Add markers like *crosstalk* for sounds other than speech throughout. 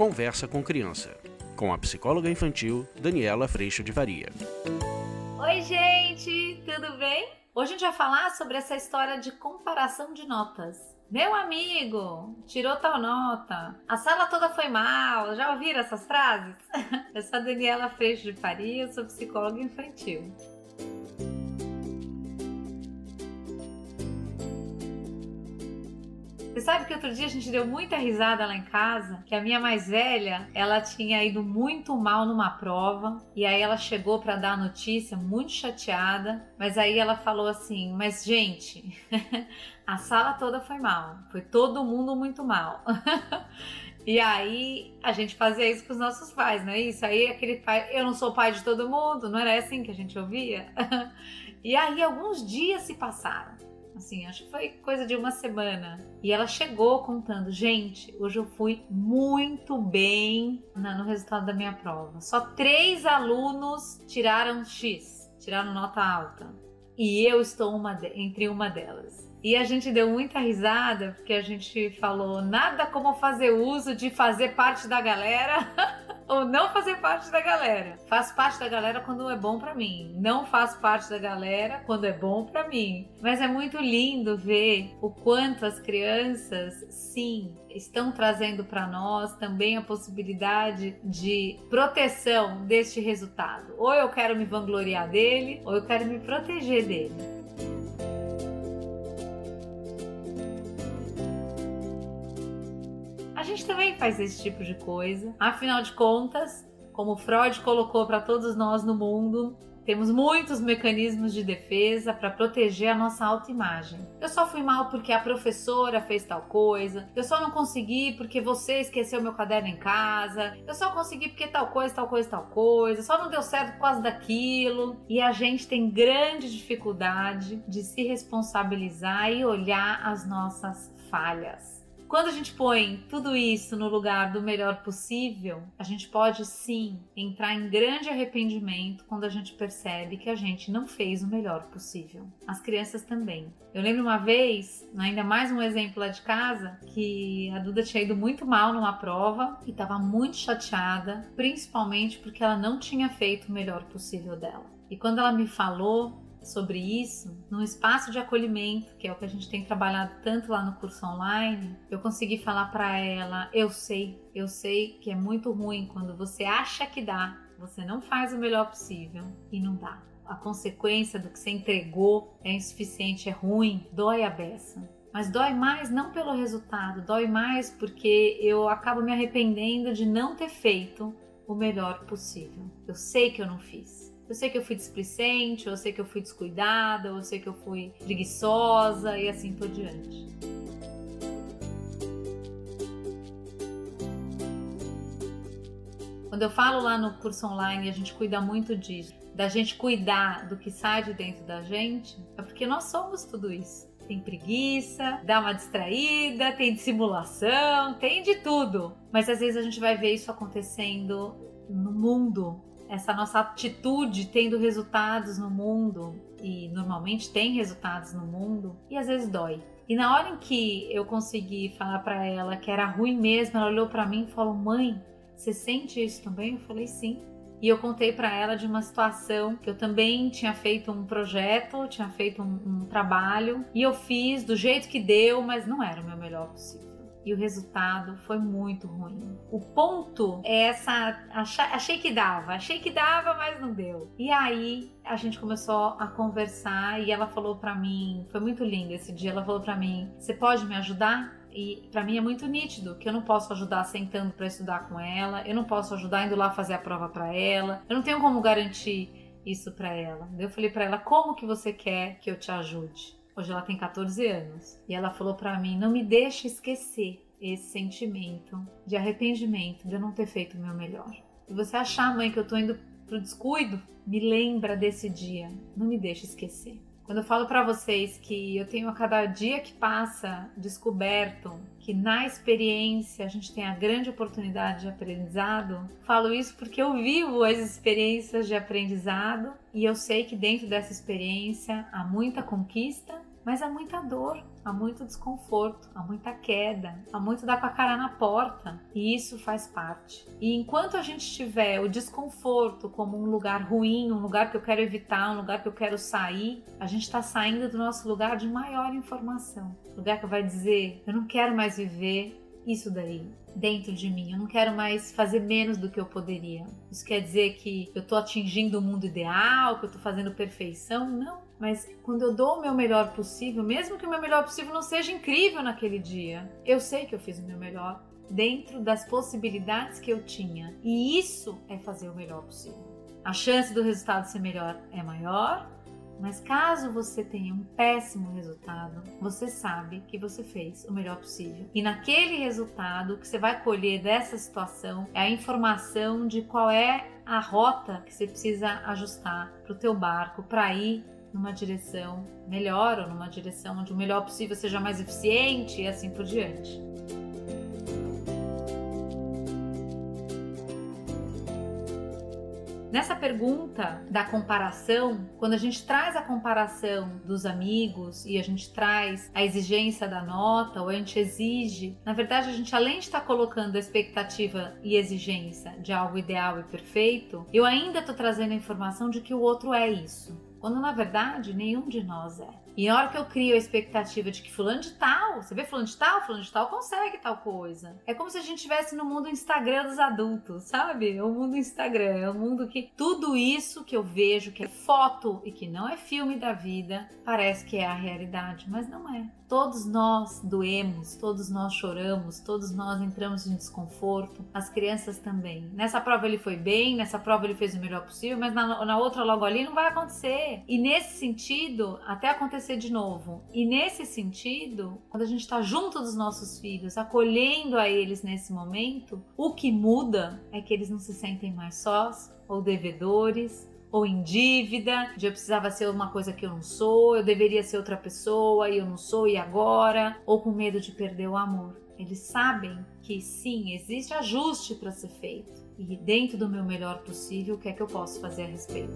Conversa com Criança, com a psicóloga infantil Daniela Freixo de Varia. Oi, gente, tudo bem? Hoje a gente vai falar sobre essa história de comparação de notas. Meu amigo, tirou tal nota. A sala toda foi mal. Já ouviram essas frases? *laughs* Eu sou a Daniela Freixo de Faria, sou psicóloga infantil. Você sabe que outro dia a gente deu muita risada lá em casa, que a minha mais velha, ela tinha ido muito mal numa prova e aí ela chegou para dar a notícia muito chateada, mas aí ela falou assim: "Mas gente, *laughs* a sala toda foi mal, foi todo mundo muito mal". *laughs* E aí a gente fazia isso com os nossos pais, não é isso? Aí aquele pai, eu não sou pai de todo mundo, não era assim que a gente ouvia? *laughs* E aí alguns dias se passaram assim, acho que foi coisa de uma semana. E ela chegou contando: gente, hoje eu fui muito bem no resultado da minha prova. Só três alunos tiraram X, tiraram nota alta. E eu estou uma de, entre uma delas. E a gente deu muita risada porque a gente falou nada como fazer uso de fazer parte da galera *laughs* ou não fazer parte da galera. Faço parte da galera quando é bom para mim. Não faço parte da galera quando é bom para mim. Mas é muito lindo ver o quanto as crianças, sim, estão trazendo para nós também a possibilidade de proteção deste resultado. Ou eu quero me vangloriar dele, ou eu quero me proteger dele. Gente também faz esse tipo de coisa. Afinal de contas, como Freud colocou para todos nós no mundo, temos muitos mecanismos de defesa para proteger a nossa autoimagem. Eu só fui mal porque a professora fez tal coisa. Eu só não consegui porque você esqueceu meu caderno em casa. Eu só consegui porque tal coisa, tal coisa, tal coisa. Só não deu certo por causa daquilo. E a gente tem grande dificuldade de se responsabilizar e olhar as nossas falhas. Quando a gente põe tudo isso no lugar do melhor possível, a gente pode sim entrar em grande arrependimento quando a gente percebe que a gente não fez o melhor possível. As crianças também. Eu lembro uma vez, ainda mais um exemplo lá de casa, que a Duda tinha ido muito mal numa prova e estava muito chateada, principalmente porque ela não tinha feito o melhor possível dela. E quando ela me falou, sobre isso, num espaço de acolhimento, que é o que a gente tem trabalhado tanto lá no curso online, eu consegui falar para ela: eu sei, eu sei que é muito ruim quando você acha que dá, você não faz o melhor possível e não dá. A consequência do que você entregou é insuficiente, é ruim, dói a beça. Mas dói mais não pelo resultado, dói mais porque eu acabo me arrependendo de não ter feito o melhor possível. Eu sei que eu não fiz. Eu sei que eu fui displicente, eu sei que eu fui descuidada, eu sei que eu fui preguiçosa e assim por diante. Quando eu falo lá no curso online, a gente cuida muito disso, da gente cuidar do que sai de dentro da gente, é porque nós somos tudo isso. Tem preguiça, dá uma distraída, tem dissimulação, tem de tudo. Mas às vezes a gente vai ver isso acontecendo no mundo essa nossa atitude tendo resultados no mundo, e normalmente tem resultados no mundo, e às vezes dói. E na hora em que eu consegui falar para ela que era ruim mesmo, ela olhou para mim e falou: "Mãe, você sente isso também?" Eu falei: "Sim". E eu contei para ela de uma situação que eu também tinha feito um projeto, tinha feito um, um trabalho e eu fiz do jeito que deu, mas não era o meu melhor possível e o resultado foi muito ruim. O ponto é essa. Achei que dava, achei que dava, mas não deu. E aí a gente começou a conversar e ela falou para mim, foi muito lindo esse dia. Ela falou para mim: Você pode me ajudar? E para mim é muito nítido que eu não posso ajudar sentando para estudar com ela, eu não posso ajudar indo lá fazer a prova para ela, eu não tenho como garantir isso para ela. Eu falei para ela: Como que você quer que eu te ajude? Hoje ela tem 14 anos. E ela falou para mim: não me deixe esquecer esse sentimento de arrependimento de eu não ter feito o meu melhor. E você achar, mãe, que eu tô indo pro descuido, me lembra desse dia. Não me deixe esquecer. Quando eu falo para vocês que eu tenho a cada dia que passa descoberto que na experiência a gente tem a grande oportunidade de aprendizado, falo isso porque eu vivo as experiências de aprendizado e eu sei que dentro dessa experiência há muita conquista Mas há muita dor, há muito desconforto, há muita queda, há muito dar com a cara na porta, e isso faz parte. E enquanto a gente tiver o desconforto como um lugar ruim, um lugar que eu quero evitar, um lugar que eu quero sair, a gente está saindo do nosso lugar de maior informação. Lugar que vai dizer: eu não quero mais viver isso daí dentro de mim. Eu não quero mais fazer menos do que eu poderia. Isso quer dizer que eu estou atingindo o mundo ideal, que eu estou fazendo perfeição? Não. Mas quando eu dou o meu melhor possível, mesmo que o meu melhor possível não seja incrível naquele dia, eu sei que eu fiz o meu melhor dentro das possibilidades que eu tinha. E isso é fazer o melhor possível. A chance do resultado ser melhor é maior, mas caso você tenha um péssimo resultado, você sabe que você fez o melhor possível. E naquele resultado, o que você vai colher dessa situação é a informação de qual é a rota que você precisa ajustar para o teu barco para ir numa direção melhor ou numa direção onde o melhor possível seja mais eficiente e assim por diante. Nessa pergunta da comparação, quando a gente traz a comparação dos amigos e a gente traz a exigência da nota, ou a gente exige, na verdade a gente além de estar colocando a expectativa e exigência de algo ideal e perfeito, eu ainda estou trazendo a informação de que o outro é isso. Quando na verdade nenhum de nós é. E na hora que eu crio a expectativa de que fulano de tal, você vê fulano de tal, fulano de tal consegue tal coisa. É como se a gente estivesse no mundo Instagram dos adultos, sabe? É o mundo Instagram, é o mundo que tudo isso que eu vejo, que é foto e que não é filme da vida, parece que é a realidade, mas não é. Todos nós doemos, todos nós choramos, todos nós entramos em desconforto, as crianças também. Nessa prova ele foi bem, nessa prova ele fez o melhor possível, mas na, na outra logo ali não vai acontecer. E nesse sentido, até acontecer de novo. E nesse sentido, quando a gente está junto dos nossos filhos, acolhendo a eles nesse momento, o que muda é que eles não se sentem mais sós ou devedores ou em dívida, de eu precisava ser uma coisa que eu não sou, eu deveria ser outra pessoa e eu não sou e agora, ou com medo de perder o amor. Eles sabem que sim, existe ajuste para ser feito e dentro do meu melhor possível, o que é que eu posso fazer a respeito.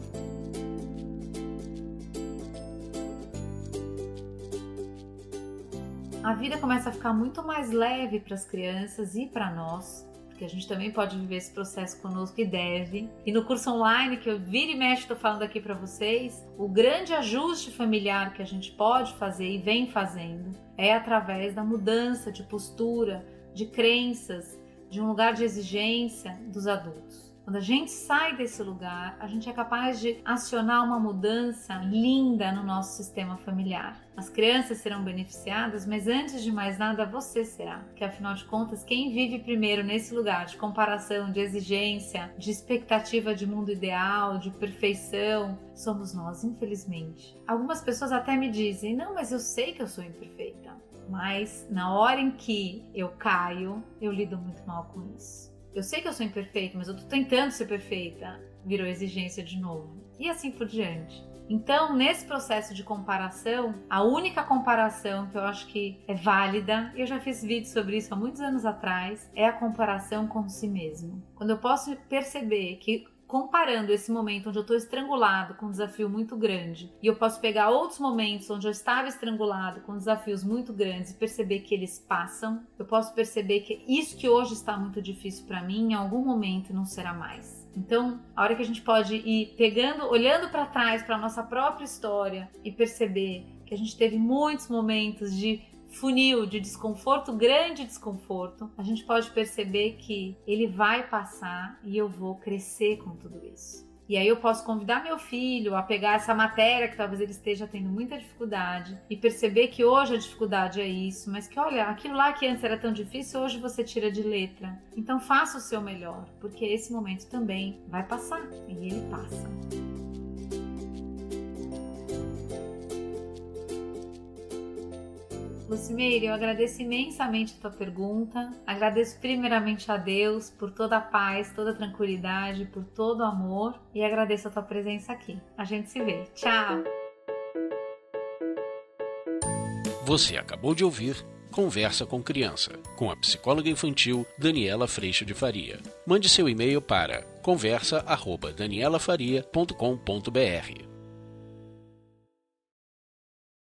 A vida começa a ficar muito mais leve para as crianças e para nós porque a gente também pode viver esse processo conosco e deve. E no curso online que eu vira e mexe estou falando aqui para vocês, o grande ajuste familiar que a gente pode fazer e vem fazendo é através da mudança de postura, de crenças, de um lugar de exigência dos adultos. Quando a gente sai desse lugar, a gente é capaz de acionar uma mudança linda no nosso sistema familiar. As crianças serão beneficiadas, mas antes de mais nada você será, que afinal de contas, quem vive primeiro nesse lugar de comparação, de exigência, de expectativa de mundo ideal, de perfeição, somos nós, infelizmente. Algumas pessoas até me dizem: "Não, mas eu sei que eu sou imperfeita". Mas na hora em que eu caio, eu lido muito mal com isso eu sei que eu sou imperfeita, mas eu tô tentando ser perfeita, virou exigência de novo. E assim por diante. Então, nesse processo de comparação, a única comparação que eu acho que é válida, eu já fiz vídeo sobre isso há muitos anos atrás, é a comparação com si mesmo. Quando eu posso perceber que comparando esse momento onde eu estou estrangulado com um desafio muito grande e eu posso pegar outros momentos onde eu estava estrangulado com desafios muito grandes e perceber que eles passam, eu posso perceber que isso que hoje está muito difícil para mim em algum momento não será mais. Então, a hora que a gente pode ir pegando, olhando para trás para nossa própria história e perceber que a gente teve muitos momentos de funil de desconforto, grande desconforto, a gente pode perceber que ele vai passar e eu vou crescer com tudo isso. E aí eu posso convidar meu filho a pegar essa matéria que talvez ele esteja tendo muita dificuldade e perceber que hoje a dificuldade é isso, mas que olha, aquilo lá que antes era tão difícil, hoje você tira de letra. Então faça o seu melhor, porque esse momento também vai passar e ele passa. Lucimeire, eu agradeço imensamente a tua pergunta. Agradeço primeiramente a Deus por toda a paz, toda a tranquilidade, por todo o amor e agradeço a tua presença aqui. A gente se vê. Tchau! Você acabou de ouvir Conversa com Criança, com a psicóloga infantil Daniela Freixo de Faria. Mande seu e-mail para conversa@danielafaria.com.br.